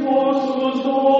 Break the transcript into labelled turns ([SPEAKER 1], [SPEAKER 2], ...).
[SPEAKER 1] Christus